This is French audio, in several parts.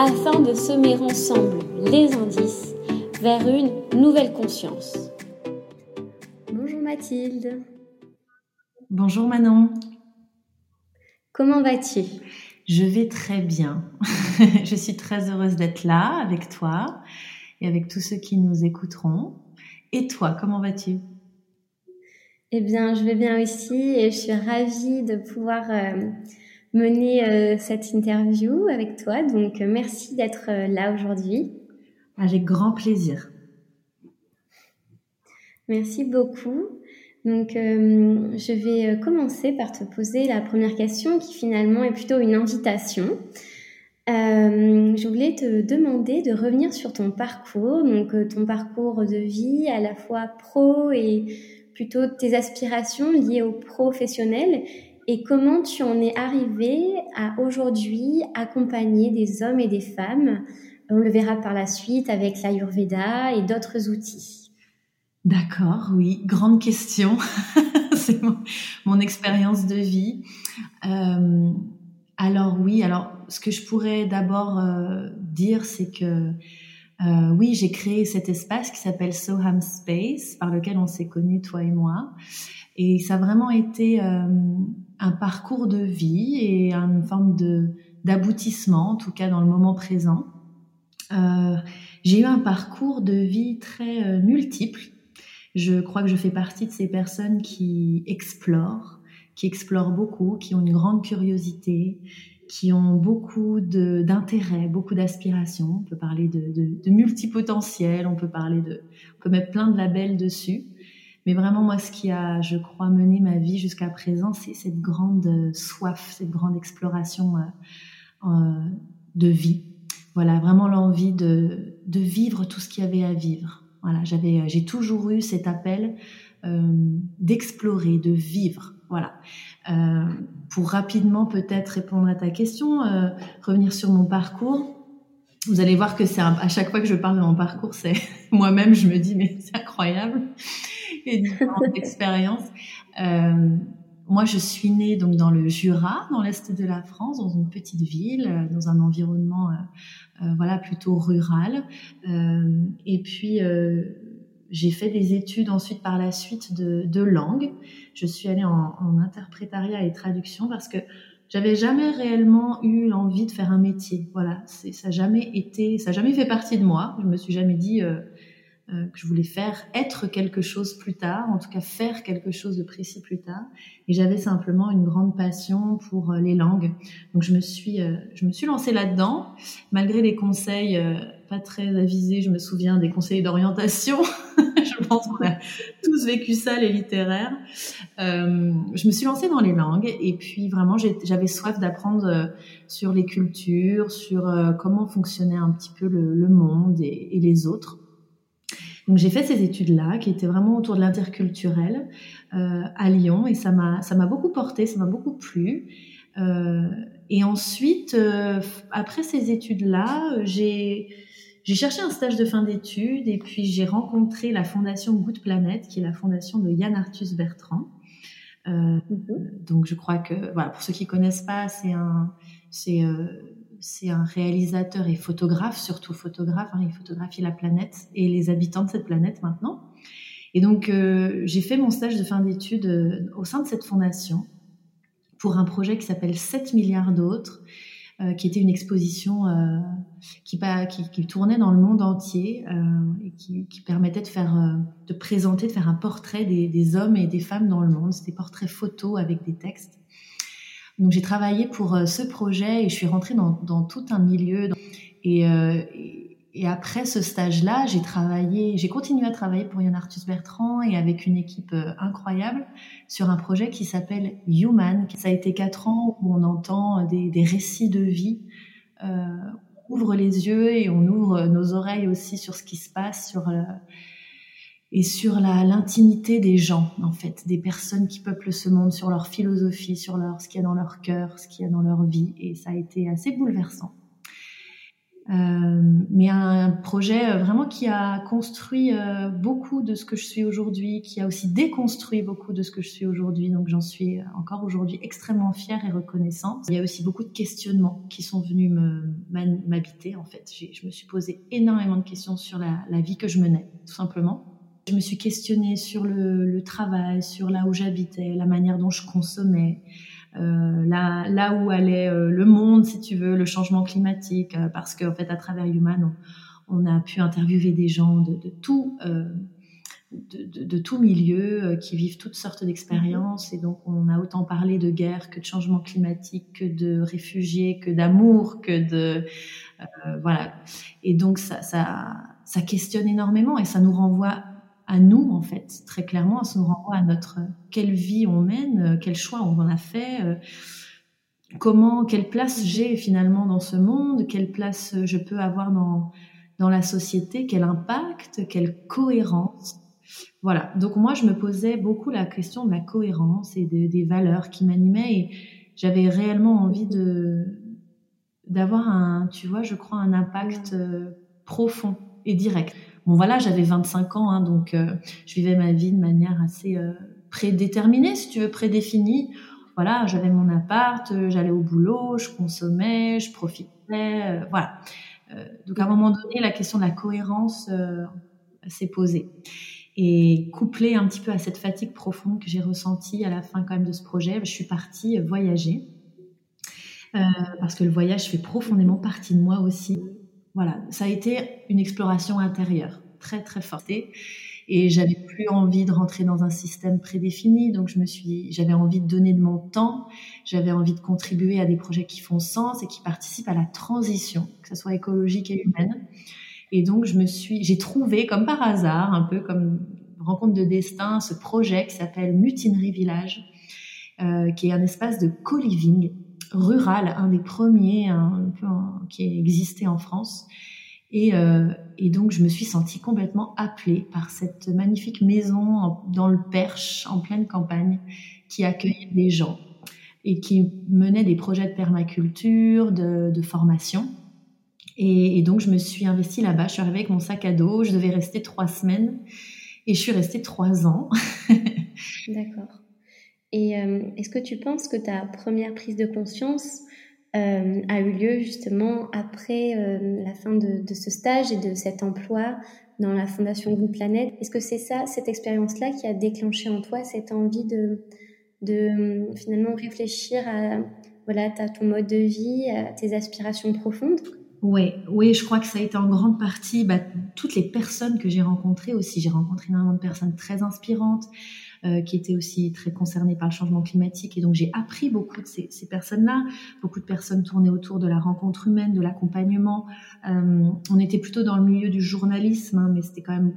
afin de semer ensemble les indices vers une nouvelle conscience. Bonjour Mathilde. Bonjour Manon. Comment vas-tu? Je vais très bien. je suis très heureuse d'être là avec toi et avec tous ceux qui nous écouteront. Et toi, comment vas-tu? Eh bien, je vais bien aussi et je suis ravie de pouvoir euh, mener euh, cette interview avec toi. Donc, euh, merci d'être là aujourd'hui. Avec grand plaisir. Merci beaucoup. Donc, euh, je vais commencer par te poser la première question qui finalement est plutôt une invitation. Euh, je voulais te demander de revenir sur ton parcours, donc ton parcours de vie à la fois pro et plutôt tes aspirations liées au professionnel et comment tu en es arrivé à aujourd'hui accompagner des hommes et des femmes. On le verra par la suite avec l'Ayurveda et d'autres outils. D'accord, oui, grande question. C'est mon, expérience de vie. Euh, alors oui, alors ce que je pourrais d'abord euh, dire, c'est que euh, oui, j'ai créé cet espace qui s'appelle Soham Space, par lequel on s'est connus, toi et moi. Et ça a vraiment été un parcours de vie et une forme de d'aboutissement, en tout cas dans le moment présent. Euh, j'ai eu un parcours de vie très euh, multiple. Je crois que je fais partie de ces personnes qui explorent, qui explorent beaucoup, qui ont une grande curiosité, qui ont beaucoup d'intérêt, beaucoup d'aspiration. On peut parler de, de, de multipotentiel, on peut parler de, on peut mettre plein de labels dessus. Mais vraiment, moi, ce qui a, je crois, mené ma vie jusqu'à présent, c'est cette grande soif, cette grande exploration euh, euh, de vie. Voilà, vraiment l'envie de, de vivre tout ce qu'il y avait à vivre. Voilà, j'avais, euh, j'ai toujours eu cet appel d'explorer, de vivre. Voilà. pour rapidement peut-être répondre à ta question, revenir sur mon parcours. Vous allez voir que c'est à chaque fois que je parle de mon parcours, c'est moi-même, je me dis mais c'est incroyable et différentes expériences. Euh, moi, je suis née donc dans le Jura, dans l'est de la France, dans une petite ville, euh, dans un environnement euh, euh, voilà plutôt rural. Euh, et puis euh, j'ai fait des études ensuite par la suite de, de langue. Je suis allée en, en, interprétariat et traduction parce que j'avais jamais réellement eu l'envie de faire un métier. Voilà, ça n'a jamais été, ça n'a jamais fait partie de moi. Je me suis jamais dit euh, que je voulais faire être quelque chose plus tard, en tout cas faire quelque chose de précis plus tard. Et j'avais simplement une grande passion pour euh, les langues. Donc je me suis, euh, je me suis lancée là-dedans, malgré les conseils pas très avisés. Je me souviens des conseils d'orientation. pense a tous vécu ça, les littéraires. Euh, je me suis lancée dans les langues et puis vraiment j'avais soif d'apprendre sur les cultures, sur comment fonctionnait un petit peu le, monde et, les autres. Donc j'ai fait ces études-là, qui étaient vraiment autour de l'interculturel euh, à Lyon, et ça m'a ça m'a beaucoup porté, ça m'a beaucoup plu. Euh, et ensuite, euh, après ces études-là, j'ai j'ai cherché un stage de fin d'études, et puis j'ai rencontré la fondation Good Planet, qui est la fondation de Yann Arthus Bertrand. Euh, mm-hmm. Donc je crois que voilà, pour ceux qui connaissent pas, c'est un c'est euh, c'est un réalisateur et photographe, surtout photographe. Hein, il photographie la planète et les habitants de cette planète maintenant. Et donc, euh, j'ai fait mon stage de fin d'études au sein de cette fondation pour un projet qui s'appelle 7 milliards d'autres, qui était une exposition euh, qui, qui, qui, tournait dans le monde entier euh, et qui, qui, permettait de faire, euh, de présenter, de faire un portrait des, des, hommes et des femmes dans le monde. C'était portraits photos avec des textes. Donc j'ai travaillé pour euh, ce projet et je suis rentrée dans, dans tout un milieu. Et, euh, après ce stage-là, j'ai travaillé, j'ai continué à travailler pour Yann Arthus Bertrand et avec une équipe euh, incroyable sur un projet qui s'appelle Human. Ça a été quatre ans où on entend des, des récits de vie. Euh, ouvre les yeux et on ouvre nos oreilles aussi sur ce qui se passe, sur et sur la l'intimité des gens en fait, des personnes qui peuplent ce monde, sur leur philosophie, sur leur ce qu'il y a dans leur cœur, ce qu'il y a dans leur vie, et ça a été assez bouleversant. Euh, mais un projet euh, vraiment qui a construit euh, beaucoup de ce que je suis aujourd'hui, qui a aussi déconstruit beaucoup de ce que je suis aujourd'hui. Donc j'en suis encore aujourd'hui extrêmement fière et reconnaissante. Il y a aussi beaucoup de questionnements qui sont venus m'habiter en fait. Je me suis posé énormément de questions sur la, vie que je menais, tout simplement. Je me suis questionnée sur le, travail, sur là où j'habitais, la manière dont je consommais, là, là où allait euh, le monde, si tu veux, le changement climatique, euh, parce qu'en fait, à travers Human, on, on, a pu interviewer des gens de, de tout. De, de, de, tout milieu, qui vivent toutes sortes d'expériences. Et donc, on a autant parlé de guerre que de changement climatique, que de réfugiés, que d'amour, que de... Euh, voilà. Et donc, ça, ça, ça questionne énormément et ça nous renvoie à nous en fait très clairement ça nous renvoie à notre quelle vie on mène euh, quel choix on en a fait euh, comment quelle place j'ai finalement dans ce monde quelle place euh, je peux avoir dans dans la société quel impact quelle cohérence. Voilà. Donc moi je me posais beaucoup la question de la cohérence et des valeurs qui m'animaient et j'avais réellement envie de d'avoir un tu vois je crois un impact profond et direct Bon voilà, j'avais 25 ans, hein, donc euh, je vivais ma vie de manière assez euh, prédéterminée, si tu veux, prédéfinie. Voilà, j'avais mon appart, euh, j'allais au boulot, je consommais, je profitais, voilà. donc à un moment donné, la question de la cohérence s'est posée. Et couplée un petit peu à cette fatigue profonde que j'ai ressentie à la fin quand même de ce projet, je suis partie voyager. parce que le voyage fait profondément partie de moi aussi voilà, ça a été une exploration intérieure très très forte et j'avais plus envie de rentrer dans un système prédéfini donc je me suis j'avais envie de donner de mon temps, j'avais envie de contribuer à des projets qui font sens et qui participent à la transition, que ce soit écologique et humaine. Et donc je me suis j'ai trouvé comme par hasard, un peu comme rencontre de destin, ce projet qui s'appelle Mutinerie Village euh, qui est un espace de co-living rural, un des premiers un peu qui existait en France. Et, euh, et, donc, je me suis sentie complètement appelée par cette magnifique maison dans le Perche, en pleine campagne, qui accueillait des gens et qui menait des projets de permaculture, de, formation. Et, et, donc, je me suis investie là-bas. Je suis arrivée avec mon sac à dos. Je devais rester trois semaines. Et je suis restée trois ans. D'accord. Et euh, est-ce que tu penses que ta première prise de conscience euh, a eu lieu justement après euh, la fin de, ce stage et de cet emploi dans la Fondation Good Planet Est-ce que c'est ça, cette expérience-là, qui a déclenché en toi cette envie de, de finalement réfléchir à voilà, à ton mode de vie, à tes aspirations profondes? Oui, oui, je crois que ça a été en grande partie bah, toutes les personnes que j'ai rencontrées aussi. J'ai rencontré énormément de personnes très inspirantes. Euh, qui étaient aussi très concernés par le changement climatique. Et donc j'ai appris beaucoup de ces, personnes-là, beaucoup de personnes tournées autour de la rencontre humaine, de l'accompagnement. Euh, on était plutôt dans le milieu du journalisme, hein, mais c'était quand même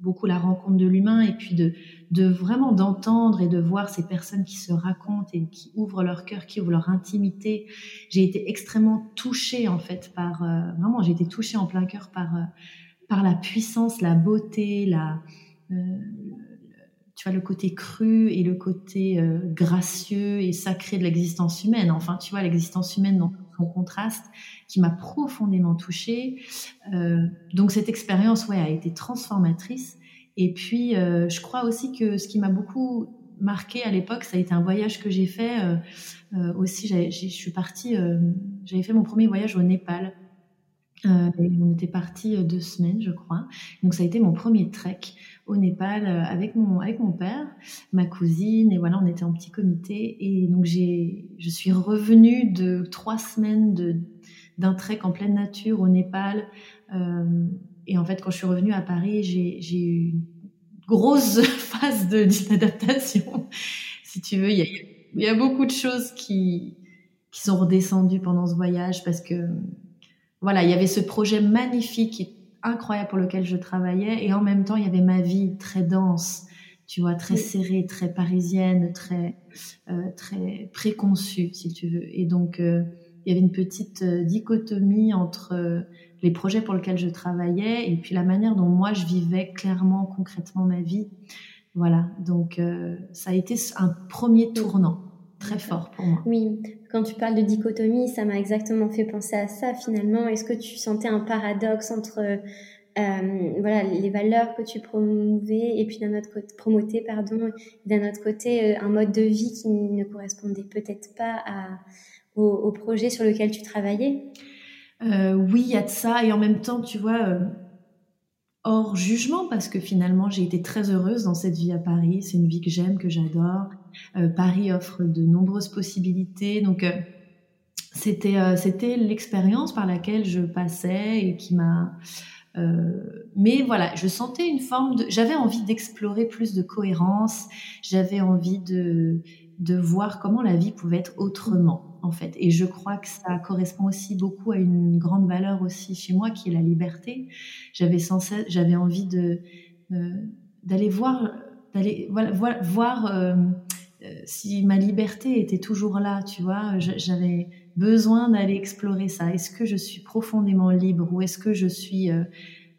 beaucoup la rencontre de l'humain et puis de, vraiment d'entendre et de voir ces personnes qui se racontent et qui ouvrent leur cœur, qui ouvrent leur intimité. J'ai été extrêmement touchée en fait par euh, vraiment j'ai été touchée en plein cœur par par la puissance, la beauté, la tu vois, le côté cru et le côté euh, gracieux et sacré de l'existence humaine. Enfin, tu vois, l'existence humaine dans son contraste qui m'a profondément touchée. Euh, donc, cette expérience, ouais, a été transformatrice. Et puis, euh, je crois aussi que ce qui m'a beaucoup marqué à l'époque, ça a été un voyage que j'ai fait. aussi, je suis partie, j'avais fait mon premier voyage au Népal. on était parti deux semaines, je crois. Donc, ça a été mon premier trek au Népal euh, avec mon avec mon père, ma cousine et voilà on était en petit comité. Et donc j'ai je suis revenue de trois semaines d'un trek en pleine nature au Népal. Euh, et en fait quand je suis revenue à Paris j'ai eu une grosse phase d'adaptation si tu veux il y a il y a beaucoup de choses qui qui sont redescendues pendant ce voyage parce que voilà il y avait ce projet magnifique qui incroyable pour lequel je travaillais. Et en même temps il y avait ma vie très dense tu vois très serrée très parisienne très euh, très préconçue si tu veux. Et donc euh, y avait une petite dichotomie entre les projets pour lesquels je travaillais et puis la manière dont moi je vivais clairement, concrètement ma vie. Voilà, donc ça a été un premier tournant très fort pour moi. Oui, quand tu parles de dichotomie, ça m'a exactement fait penser à ça finalement. Est-ce que tu sentais un paradoxe entre euh, voilà les valeurs que tu promouvais et puis d'un autre côté pardon d'un autre côté euh, un mode de vie qui ne correspondait peut-être pas au, projet sur lequel tu travaillais? Euh, oui il y a de ça. Et en même temps tu vois hors jugement parce que finalement j'ai été très heureuse dans cette vie à Paris. C'est une vie que j'aime que j'adore Paris offre de nombreuses possibilités donc c'était c'était l'expérience par laquelle je passais et qui m'a euh, mais voilà, je sentais une forme de, j'avais envie d'explorer plus de cohérence, j'avais envie de de voir comment la vie pouvait être autrement en fait. Et je crois que ça correspond aussi beaucoup à une grande valeur aussi chez moi qui est la liberté. J'avais censé, j'avais envie de euh, d'aller voir, d'aller voilà, voir, euh, si ma liberté était toujours là, tu vois. J'avais besoin d'aller explorer ça. Est-ce que je suis profondément libre ou est-ce que je suis, euh,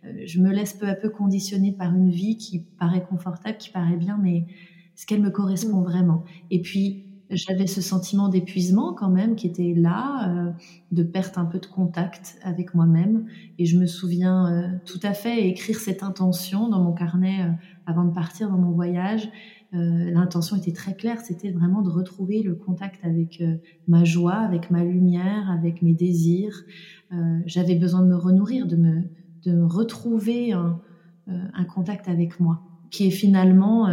euh, je me laisse peu à peu conditionner par une vie qui paraît confortable, qui paraît bien, mais est-ce qu'elle me correspond mm. vraiment? Et puis j'avais ce sentiment d'épuisement quand même qui était là, euh, de perte un peu de contact avec moi-même. Et je me souviens tout à fait écrire cette intention dans mon carnet avant de partir dans mon voyage. Euh, l'intention était très claire, c'était vraiment de retrouver le contact avec euh, ma joie, avec ma lumière, avec mes désirs. Euh, j'avais besoin de me renourrir, de me, de retrouver un, un, contact avec moi, qui est finalement,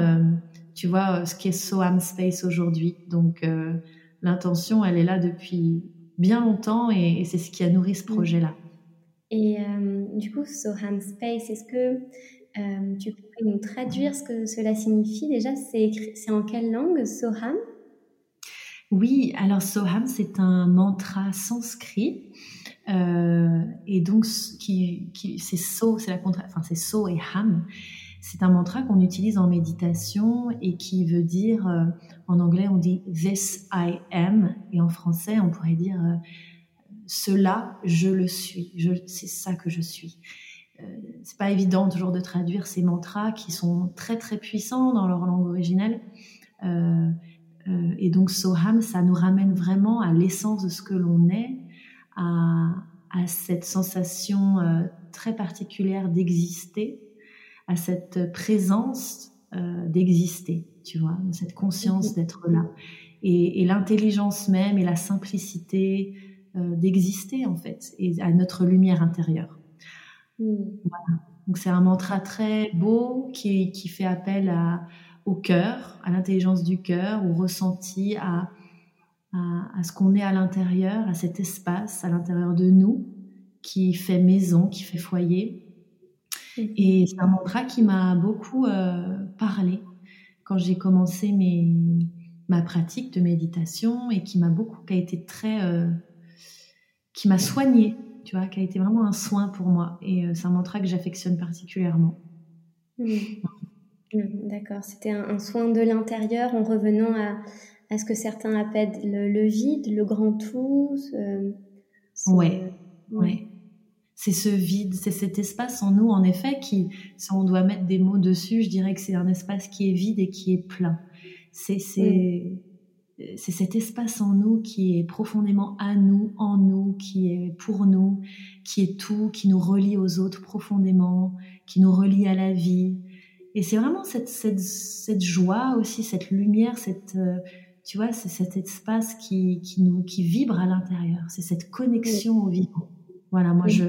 tu vois, ce qui est Soham Space aujourd'hui. Donc l'intention, elle est là depuis bien longtemps et, c'est ce qui a nourri ce mmh. projet-là. Et du coup, Soham Space, est-ce que euh, tu peux nous traduire ce que cela signifie déjà C'est en quelle langue, Soham? Oui, alors Soham, c'est un mantra sanskrit. Euh, et donc, qui, c'est So, c'est la contra... enfin, c'est So et Ham. C'est un mantra qu'on utilise en méditation et qui veut dire, euh, en anglais, on dit This I am, et en français, on pourrait dire Cela, je le suis. c'est ça que je suis. Euh, c'est pas évident toujours de traduire ces mantras qui sont très très puissants dans leur langue originelle. Euh, euh, et donc Soham, ça nous ramène vraiment à l'essence de ce que l'on est, à, à, cette sensation très particulière d'exister, à cette présence d'exister, tu vois, cette conscience d'être là. Et, et l'intelligence même et la simplicité d'exister en fait, et à notre lumière intérieure. Donc c'est un mantra très beau qui, qui fait appel à, au cœur, à l'intelligence du cœur, au ressenti, à, à, ce qu'on est à l'intérieur, à cet espace à l'intérieur de nous qui fait maison, qui fait foyer. Et c'est un mantra qui m'a beaucoup euh, parlé quand j'ai commencé mes, ma pratique de méditation et qui m'a beaucoup, qui a été très, euh, qui m'a soigné tu vois, qui a été vraiment un soin pour moi. Et euh, c'est un mantra que j'affectionne particulièrement. Mmh. Mmh, d'accord, c'était un, soin de l'intérieur en revenant à, à, ce que certains appellent le, vide, le grand tout. ouais, ouais. C'est ce vide, c'est cet espace en nous, en effet, qui, si on doit mettre des mots dessus, je dirais que c'est un espace qui est vide et qui est plein. C'est, c'est, mmh c'est cet espace en nous qui est profondément à nous, en nous, qui est pour nous, qui est tout, qui nous relie aux autres profondément, qui nous relie à la vie. Et c'est vraiment cette, joie aussi, cette lumière, cette, euh, tu vois, c'est cet espace qui, nous, qui vibre à l'intérieur. C'est cette connexion au vivant. Voilà, moi, je,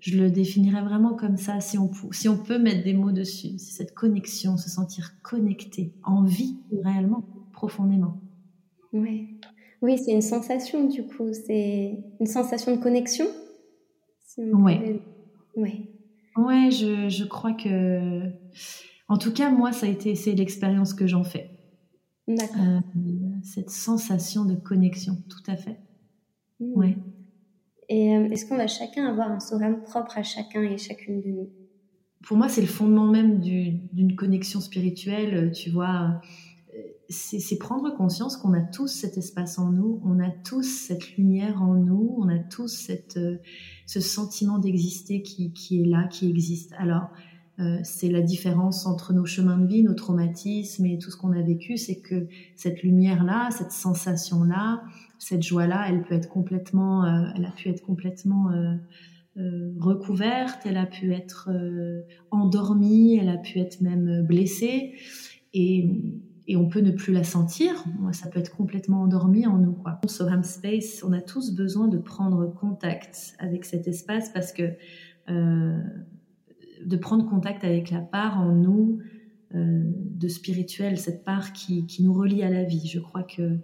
je le définirais vraiment comme ça, si on, si on peut mettre des mots dessus. C'est cette connexion, se sentir connecté, en vie, réellement, profondément. Ouais. Oui, c'est une sensation du coup, c'est une sensation de connexion. Oui. ouais. Ouais. Ouais, je, je, crois que, en tout cas, moi, ça a été, c'est l'expérience que j'en fais. D'accord. Euh, cette sensation de connexion, tout à fait. Mmh. Ouais. Et euh, est-ce qu'on va chacun avoir un sourire propre à chacun et chacune de nous? Pour moi, c'est le fondement même d'une connexion spirituelle. Tu vois, c'est prendre conscience qu'on a tous cet espace en nous, on a tous cette lumière en nous, on a tous cette, euh, ce sentiment d'exister qui, qui, est là, qui existe. Alors, euh, c'est la différence entre nos chemins de vie, nos traumatismes et tout ce qu'on a vécu, c'est que cette lumière-là, cette sensation-là, cette joie-là, elle peut être complètement, euh, elle a pu être complètement recouverte, elle a pu être endormie, elle a pu être même blessée. Et, et on peut ne plus la sentir. Ça peut être complètement endormi en nous. Quoi. Soham Space, on a tous besoin de prendre contact avec cet espace parce que euh, de prendre contact avec la part en nous euh, de spirituel, cette part qui, qui, nous relie à la vie. Je crois que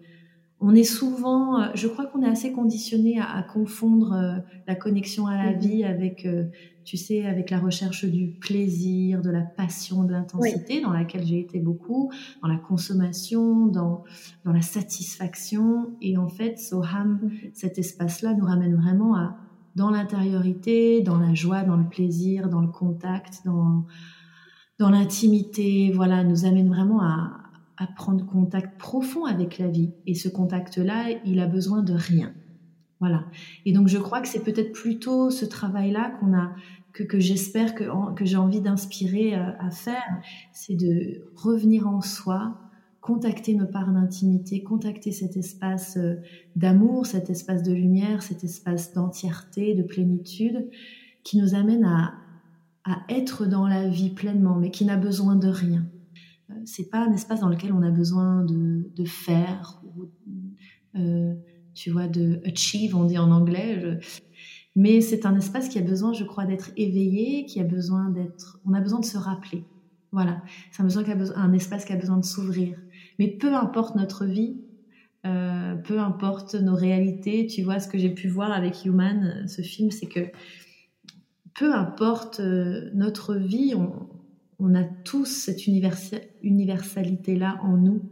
on est souvent, euh, je crois qu'on est assez conditionné à, confondre euh, la connexion à la mm-hmm. vie avec, euh, tu sais, avec la recherche du plaisir, de la passion, de l'intensité, dans laquelle j'ai été beaucoup, dans la consommation, dans, dans la satisfaction. Et en fait, Soham, mm-hmm. cet espace-là nous ramène vraiment à, dans l'intériorité, dans la joie, dans le plaisir, dans le contact, dans, dans l'intimité, voilà, nous amène vraiment à, à prendre contact profond avec la vie. Et ce contact-là, il a besoin de rien. Voilà. Et donc je crois que c'est peut-être plutôt ce travail-là qu'on a, que, que j'espère que, que j'ai envie d'inspirer euh, à, faire, c'est de revenir en soi, contacter nos parts d'intimité, contacter cet espace euh, d'amour, cet espace de lumière, cet espace d'entièreté, de plénitude, qui nous amène à, à être dans la vie pleinement, mais qui n'a besoin de rien c'est pas un espace dans lequel on a besoin de, faire, euh, tu vois, de achieve, on dit en anglais. Mais c'est un espace qui a besoin, je crois, d'être éveillé, qui a besoin d'être, on a besoin de se rappeler. Voilà, c'est un, a besoin, espace qui a besoin de s'ouvrir. Mais peu importe notre vie, euh, peu importe nos réalités, tu vois, ce que j'ai pu voir avec Human, ce film, c'est que peu importe euh, notre vie, on, on a tous cette universalité-là en nous,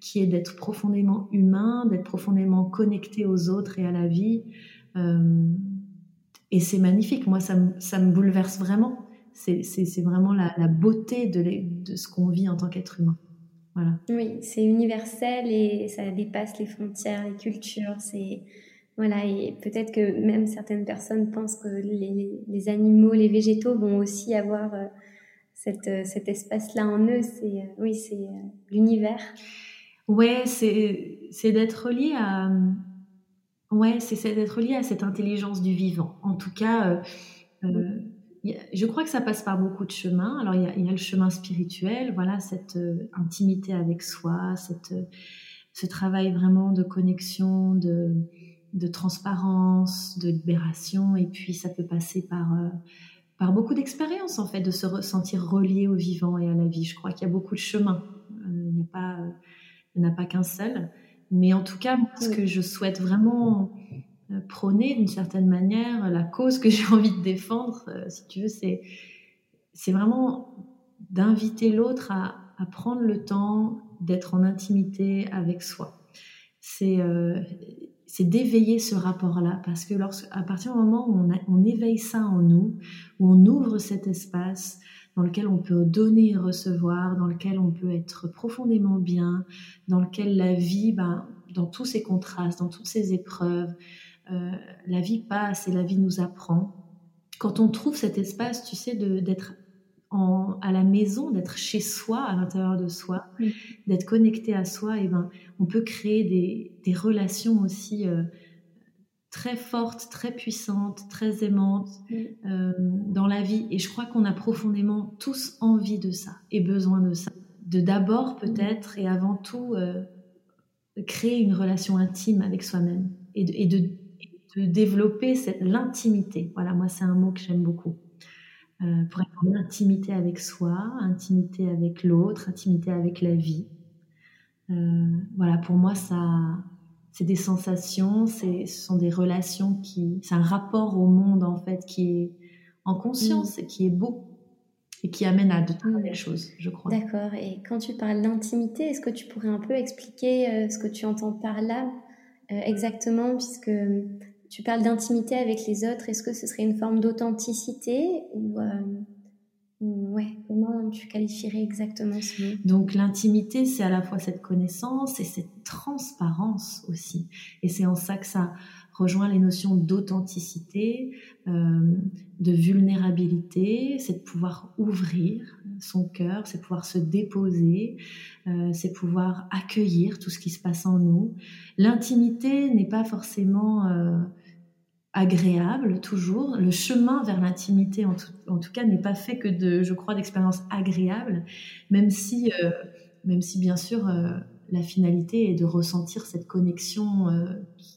qui est d'être profondément humain, d'être profondément connecté aux autres et à la vie. Euh, et c'est magnifique. Moi, ça me, bouleverse vraiment. C'est vraiment la, beauté de, ce qu'on vit en tant qu'être humain. Voilà. Oui, c'est universel et ça dépasse les frontières, les cultures. C'est voilà, et peut-être que même certaines personnes pensent que les, animaux, les végétaux vont aussi avoir euh, euh, cet espace-là en eux, c'est euh, oui, c'est euh, l'univers. Ouais, c'est d'être lié à ouais, c'est d'être lié à cette intelligence du vivant. En tout cas, je crois que ça passe par beaucoup de chemins. Alors il y a, y a le chemin spirituel, voilà, cette intimité avec soi, cette ce travail vraiment de connexion, de de transparence, de libération, et puis ça peut passer par par beaucoup d'expérience en fait, de se ressentir relié au vivant et à la vie. Je crois qu'il y a beaucoup de chemins. Euh, il n'y a pas, il n'y a pas qu'un seul. Mais en tout cas, ce que je souhaite vraiment euh, prôner d'une certaine manière, la cause que j'ai envie de défendre, euh, si tu veux, c'est, c'est vraiment d'inviter l'autre à, à, prendre le temps d'être en intimité avec soi. C'est c'est d'éveiller ce rapport-là, parce que lorsque, à partir du moment où on, éveille ça en nous, où on ouvre cet espace dans lequel on peut donner et recevoir, dans lequel on peut être profondément bien, dans lequel la vie, ben, dans tous ces contrastes, dans toutes ces épreuves, euh, la vie passe et la vie nous apprend. Quand on trouve cet espace, tu sais, d'être à la maison, d'être chez soi, à l'intérieur de soi, d'être connecté à soi, et ben, on peut créer des, relations aussi euh, très fortes, très puissantes, très aimantes euh, dans la vie. Et je crois qu'on a profondément tous envie de ça et besoin de ça. De d'abord peut-être et avant tout euh, créer une relation intime avec soi-même et de, et de, de développer l'intimité. Voilà, moi c'est un mot que j'aime beaucoup. Euh, pour être en intimité avec soi, intimité avec l'autre, intimité avec la vie. Euh, voilà, pour moi, ça, c'est des sensations, ce sont des relations qui, c'est un rapport au monde en fait qui est en conscience mm. et qui est beau et qui amène à de très belles choses, je crois. D'accord. Et quand tu parles d'intimité, est-ce que tu pourrais un peu expliquer euh, ce que tu entends par là exactement, puisque tu parles d'intimité avec les autres. Est-ce que ce serait une forme d'authenticité ou euh, Ouais, comment tu qualifierais exactement ce mot? Donc l'intimité, c'est à la fois cette connaissance et cette transparence aussi. Et c'est en ça que ça rejoint les notions d'authenticité, euh, de vulnérabilité, c'est de pouvoir ouvrir son cœur, c'est pouvoir se déposer, euh, c'est pouvoir accueillir tout ce qui se passe en nous. L'intimité n'est pas forcément euh, agréable toujours. Le chemin vers l'intimité, en, tout cas, n'est pas fait que de, je crois, d'expériences agréables, même si, euh, même si bien sûr, la finalité est de ressentir cette connexion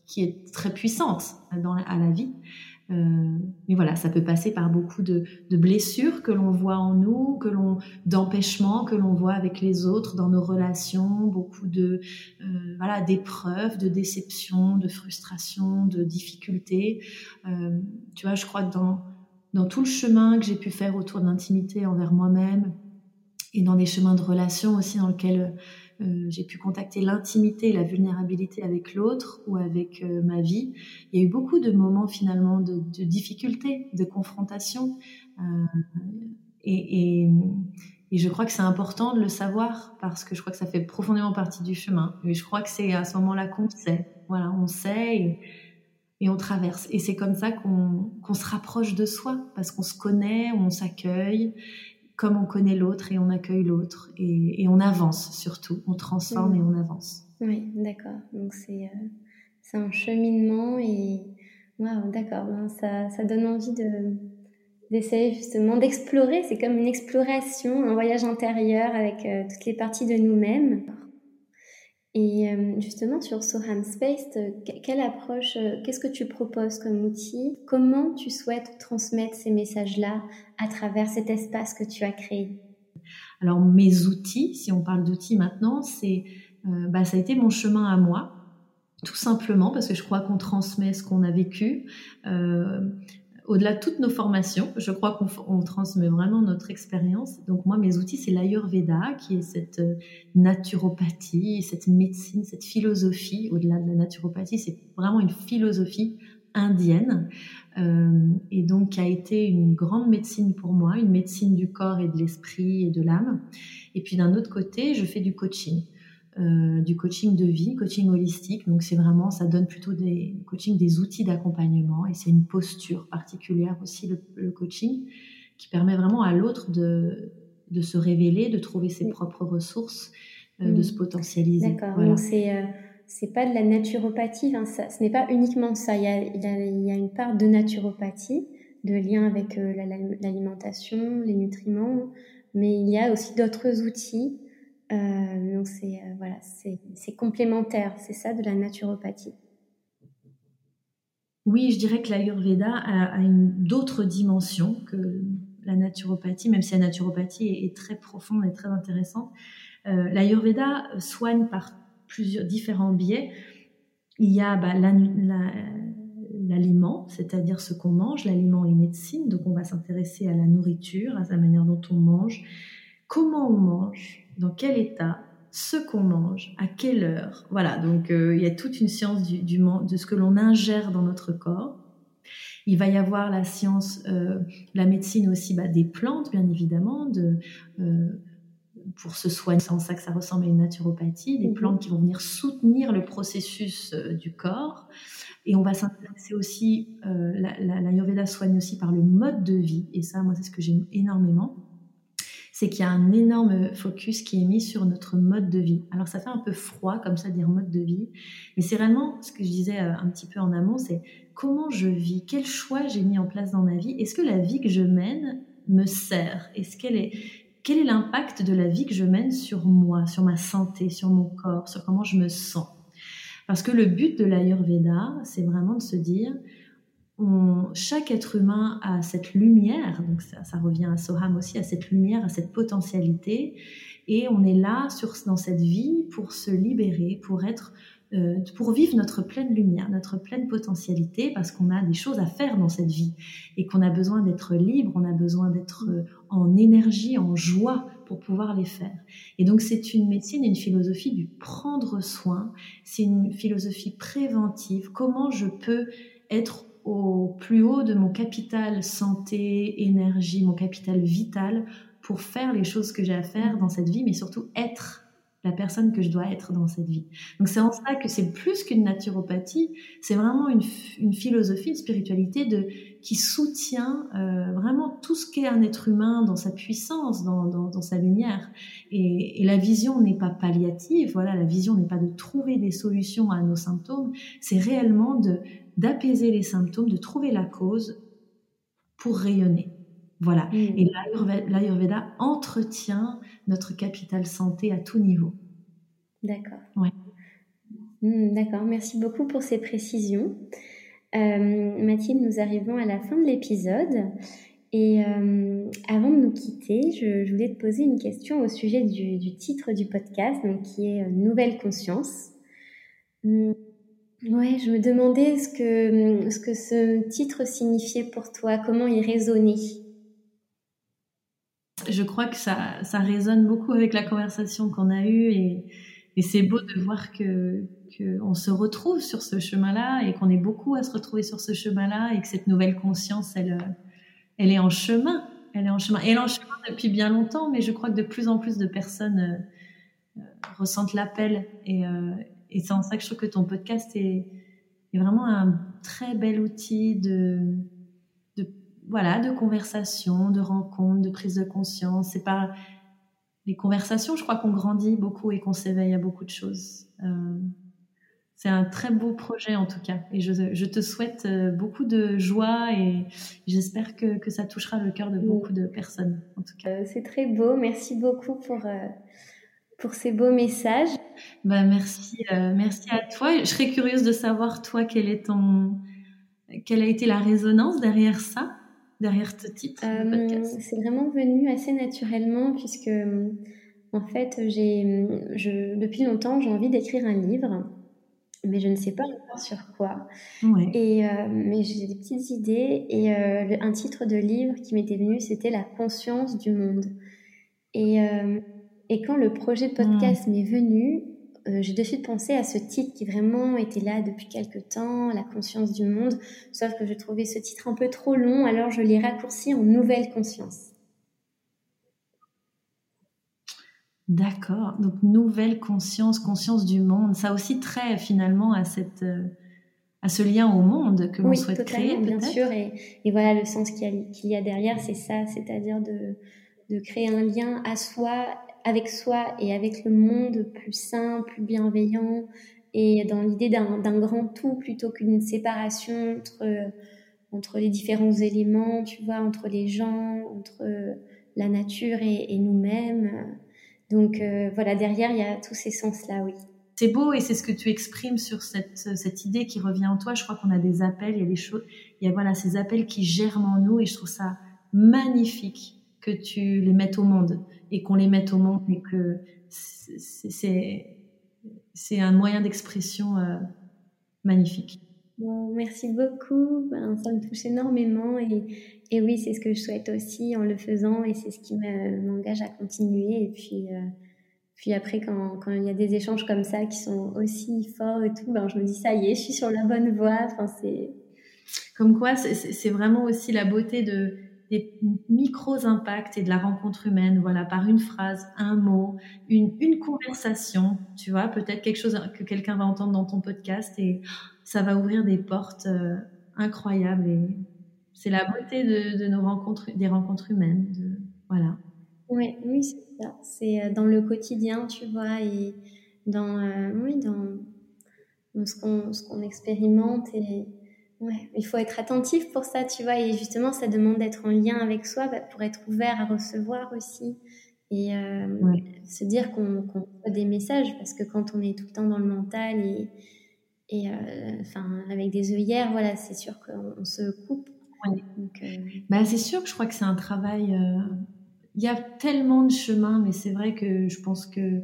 qui, est très puissante dans à la vie. Euh, mais voilà, ça peut passer par beaucoup de, blessures que l'on voit en nous, que l'on d'empêchements que l'on voit avec les autres dans nos relations, beaucoup de euh, voilà d'épreuves, de déceptions, de frustrations, de difficultés. Euh, tu vois, je crois que dans dans tout le chemin que j'ai pu faire autour de l'intimité envers moi-même et dans des chemins de relations aussi dans lesquels euh, j'ai pu contacter l'intimité la vulnérabilité avec l'autre ou avec euh, ma vie. Il y a eu beaucoup de moments finalement de, difficultés, de confrontation. Euh, et, je crois que c'est important de le savoir parce que je crois que ça fait profondément partie du chemin. Et je crois que c'est à ce moment-là qu'on sait. Voilà, on sait et, on traverse. Et c'est comme ça qu'on se rapproche de soi parce qu'on se connaît, on s'accueille comme on connaît l'autre et on accueille l'autre et, on avance surtout, on transforme et on avance. Oui, d'accord. Donc c'est euh, c'est un cheminement et waouh, d'accord. Ça, ça donne envie de d'essayer justement d'explorer. C'est comme une exploration, un voyage intérieur avec euh, toutes les parties de nous-mêmes. Et euh, justement, sur Soham Space, euh, quelle approche, euh, qu'est-ce que tu proposes comme outil? Comment tu souhaites transmettre ces messages-là à travers cet espace que tu as créé? Alors, mes outils, si on parle d'outils maintenant, c'est, bah, ça a été mon chemin à moi, tout simplement parce que je crois qu'on transmet ce qu'on a vécu au-delà de toutes nos formations, je crois qu'on transmet vraiment notre expérience. Donc moi, mes outils, c'est l'Ayurveda, qui est cette euh, naturopathie, cette médecine, cette philosophie. Au-delà de la naturopathie, c'est vraiment une philosophie indienne, euh, et donc qui a été une grande médecine pour moi, une médecine du corps et de l'esprit et de l'âme. Et puis d'un autre côté, je fais du coaching. Euh, du coaching de vie, coaching holistique. Donc c'est vraiment, ça donne plutôt des coaching des outils d'accompagnement et c'est une posture particulière aussi le, coaching qui permet vraiment à l'autre de, de se révéler, de trouver ses propres ressources, euh, de mm. se potentialiser. D'accord. Donc c'est euh, c'est pas de la naturopathie, hein, ça, ce n'est pas uniquement ça. Il y, a, il, y a, une part de naturopathie, de lien avec l'alimentation, les nutriments, mais il y a aussi d'autres outils euh, donc c'est euh, voilà, c'est complémentaire, c'est ça de la naturopathie. Oui, je dirais que l'Ayurveda a, a d'autres dimensions que la naturopathie, même si la naturopathie est, très profonde et très intéressante. Euh, L'Ayurveda soigne par plusieurs différents biais. Il y a bah, l'aliment, c'est-à-dire ce qu'on mange. L'aliment est médecine, donc on va s'intéresser à la nourriture, à la manière dont on mange, comment on mange, dans quel état, ce qu'on mange, à quelle heure. Voilà, donc euh, il y a toute une science du, de ce que l'on ingère dans notre corps. Il va y avoir la science, euh, la médecine aussi bah, des plantes, bien évidemment, de, euh, pour se soigner. C'est en ça que ça ressemble à une naturopathie, des mhm. plantes qui vont venir soutenir le processus du corps. Et on va s'intéresser aussi, la, la, la soigne aussi par le mode de vie, et ça, moi, c'est ce que j'aime énormément c'est qu'il y a un énorme focus qui est mis sur notre mode de vie. Alors ça fait un peu froid comme ça dire mode de vie, mais c'est vraiment ce que je disais euh, un petit peu en amont, c'est comment je vis, quel choix j'ai mis en place dans ma vie, est-ce que la vie que je mène me sert, est-ce qu'elle est quel est l'impact de la vie que je mène sur moi, sur ma santé, sur mon corps, sur comment je me sens? Parce que le but de l'Ayurveda, c'est vraiment de se dire, chaque être humain a cette lumière, donc ça, revient à Soham aussi, à cette lumière, à cette potentialité, et on est là dans cette vie pour se libérer, pour être, euh, pour vivre notre pleine lumière, notre pleine potentialité, parce qu'on a des choses à faire dans cette vie et qu'on a besoin d'être libre, on a besoin d'être euh, en énergie, en joie pour pouvoir les faire. Et donc c'est une médecine, une philosophie du prendre soin, c'est une philosophie préventive. Comment je peux être au plus haut de mon capital santé, énergie, mon capital vital pour faire les choses que j'ai à faire dans cette vie, mais surtout être la personne que je dois être dans cette vie. Donc c'est en ça que c'est plus qu'une naturopathie, c'est vraiment une, philosophie, une spiritualité de, qui soutient euh, vraiment tout ce qu'est un être humain dans sa puissance, dans, dans, sa lumière. Et, et la vision n'est pas palliative, voilà, la vision n'est pas de trouver des solutions à nos symptômes, c'est réellement de d'apaiser les symptômes, de trouver la cause pour rayonner. Voilà. Mm. Et l'Ayurveda entretient notre capital santé à tout niveau. D'accord. Ouais. Mm, d'accord. Merci beaucoup pour ces précisions. Euh, Mathilde, nous arrivons à la fin de l'épisode. Et euh, avant de nous quitter, je, voulais te poser une question au sujet du, titre du podcast, donc qui est euh, Nouvelle conscience. Mm, ouais, je me demandais ce que, ce titre signifiait pour toi, comment il résonnait je crois que ça, ça résonne beaucoup avec la conversation qu'on a eue et, c'est beau de voir que qu'on se retrouve sur ce chemin-là et qu'on est beaucoup à se retrouver sur ce chemin-là et que cette nouvelle conscience, elle, elle est en chemin. Elle est en chemin. Elle est en chemin depuis bien longtemps, mais je crois que de plus en plus de personnes euh, ressentent l'appel. Et, euh, et c'est en ça que je trouve que ton podcast est, est vraiment un très bel outil de, voilà, de conversation, de rencontre, de prise de conscience. C'est pas les conversations, je crois qu'on grandit beaucoup et qu'on s'éveille à beaucoup de choses. Euh, c'est un très beau projet en tout cas. Et je, te souhaite euh, beaucoup de joie et j'espère que, que, ça touchera le cœur de beaucoup de personnes en tout cas. Euh, c'est très beau. Merci beaucoup pour, pour ces beaux messages. Bah, merci, merci à toi. Je serais curieuse de savoir, toi, quel est ton, quelle a été la résonance derrière ça derrière ce titre euh, C'est vraiment venu assez naturellement puisque euh, en fait j'ai je, depuis longtemps j'ai envie d'écrire un livre mais je ne sais pas encore sur quoi. Et euh, mais j'ai des petites idées et un titre de livre qui m'était venu c'était la conscience du monde. Et et quand le projet de podcast m'est venu, euh, j'ai de suite pensé à ce titre qui vraiment était là depuis quelque temps, La conscience du monde, sauf que je trouvais ce titre un peu trop long, alors je l'ai raccourci en Nouvelle conscience. D'accord, donc nouvelle conscience, conscience du monde, ça aussi très finalement à cette euh, à ce lien au monde que l'on souhaite créer. Bien sûr, et, et, voilà le sens qu'il y, y, a derrière, c'est ça, c'est-à-dire de, de créer un lien à soi avec soi et avec le monde plus sain, plus bienveillant et dans l'idée d'un grand tout plutôt qu'une séparation entre, les différents éléments, tu vois, entre les gens, entre la nature et, nous-mêmes. Donc euh, voilà, derrière, il y a tous ces sens-là, oui. C'est beau et c'est ce que tu exprimes sur cette, cette idée qui revient en toi. Je crois qu'on a des appels, il y a des choses, il y a voilà, ces appels qui germent en nous et je trouve ça magnifique que tu les mettes au monde et qu'on les mette au monde et que c'est c'est un moyen d'expression euh, magnifique. Bon, merci beaucoup, ben, ça me touche énormément et, et oui, c'est ce que je souhaite aussi en le faisant et c'est ce qui m'engage à continuer. Et puis, euh, puis après, quand, quand il y a des échanges comme ça qui sont aussi forts et tout, ben, je me dis ça y est, je suis sur la bonne voie. Enfin, c'est comme quoi, c'est vraiment aussi la beauté de des micros impacts et de la rencontre humaine, voilà, par une phrase, un mot, une, une conversation, tu vois, peut-être quelque chose que quelqu'un va entendre dans ton podcast et ça va ouvrir des portes euh, incroyables et c'est la beauté de, de, nos rencontres, des rencontres humaines, de, voilà. Oui, c'est ça. C'est euh, dans le quotidien, tu vois, et dans, euh, oui, dans, dans ce qu'on, ce qu'on expérimente et, Ouais, il faut être attentif pour ça, tu vois, et justement, ça demande d'être en lien avec soi bah, pour être ouvert à recevoir aussi et euh, se dire qu'on qu a des messages parce que quand on est tout le temps dans le mental et, et euh, enfin avec des œillères, voilà, c'est sûr qu'on se coupe. Donc, euh, bah, c'est sûr que je crois que c'est un travail. Il y a tellement de chemins, mais c'est vrai que je pense que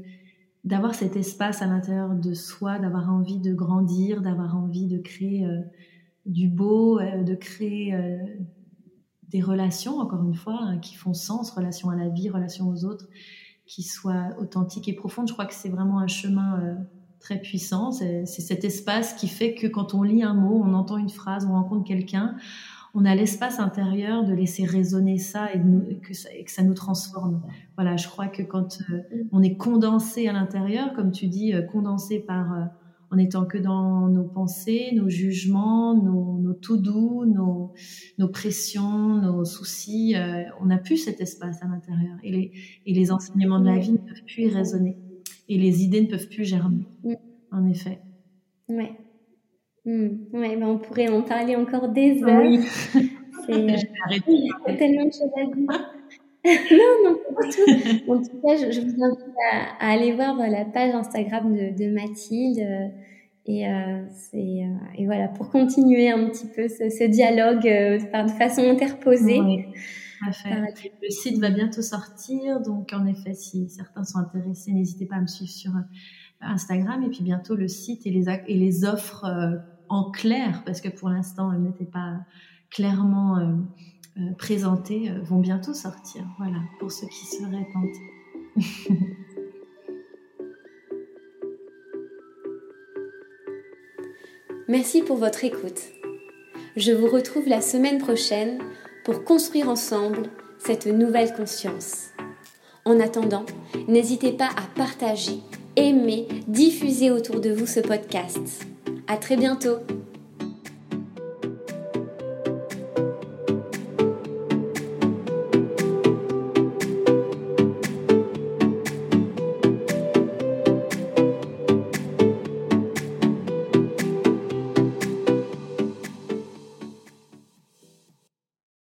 d'avoir cet espace à l'intérieur de soi, d'avoir envie de grandir, d'avoir envie de créer du beau, euh, de créer euh, des relations, encore une fois, hein, qui font sens, relation à la vie, relation aux autres, qui soient authentiques et profondes. Je crois que c'est vraiment un chemin euh, très puissant. C'est cet espace qui fait que quand on lit un mot, on entend une phrase, on rencontre quelqu'un, on a l'espace intérieur de laisser résonner ça et, que ça que ça nous transforme. Voilà, je crois que quand euh, on est condensé à l'intérieur, comme tu dis, euh, condensé par en étant que dans nos pensées, nos jugements, nos, nos tout doux, nos, nos pressions, nos soucis, on n'a plus cet espace à l'intérieur. Et les, et les enseignements de la vie ne peuvent plus y résonner. Et les idées ne peuvent plus germer. En effet. Ouais. Hmm. Ouais, ben on pourrait en parler encore des heures. Oui. C'est euh, tellement de choses à dire. non, non, pas tout. En tout cas, je, vous invite à, aller voir euh, la page Instagram de, de Mathilde. Euh, et, euh, c'est, et voilà, pour continuer un petit peu ce, ce dialogue euh, de façon interposée. Oui, Le site va bientôt sortir, donc en effet, si certains sont intéressés, n'hésitez pas à me suivre sur Instagram et puis bientôt le site et les, et les offres en clair, parce que pour l'instant, elles n'étaient pas clairement euh, euh, présentées, euh, vont bientôt sortir. Voilà, pour ceux qui seraient tentés. Merci pour votre écoute. Je vous retrouve la semaine prochaine pour construire ensemble cette nouvelle conscience. En attendant, n'hésitez pas à partager, aimer, diffuser autour de vous ce podcast. À très bientôt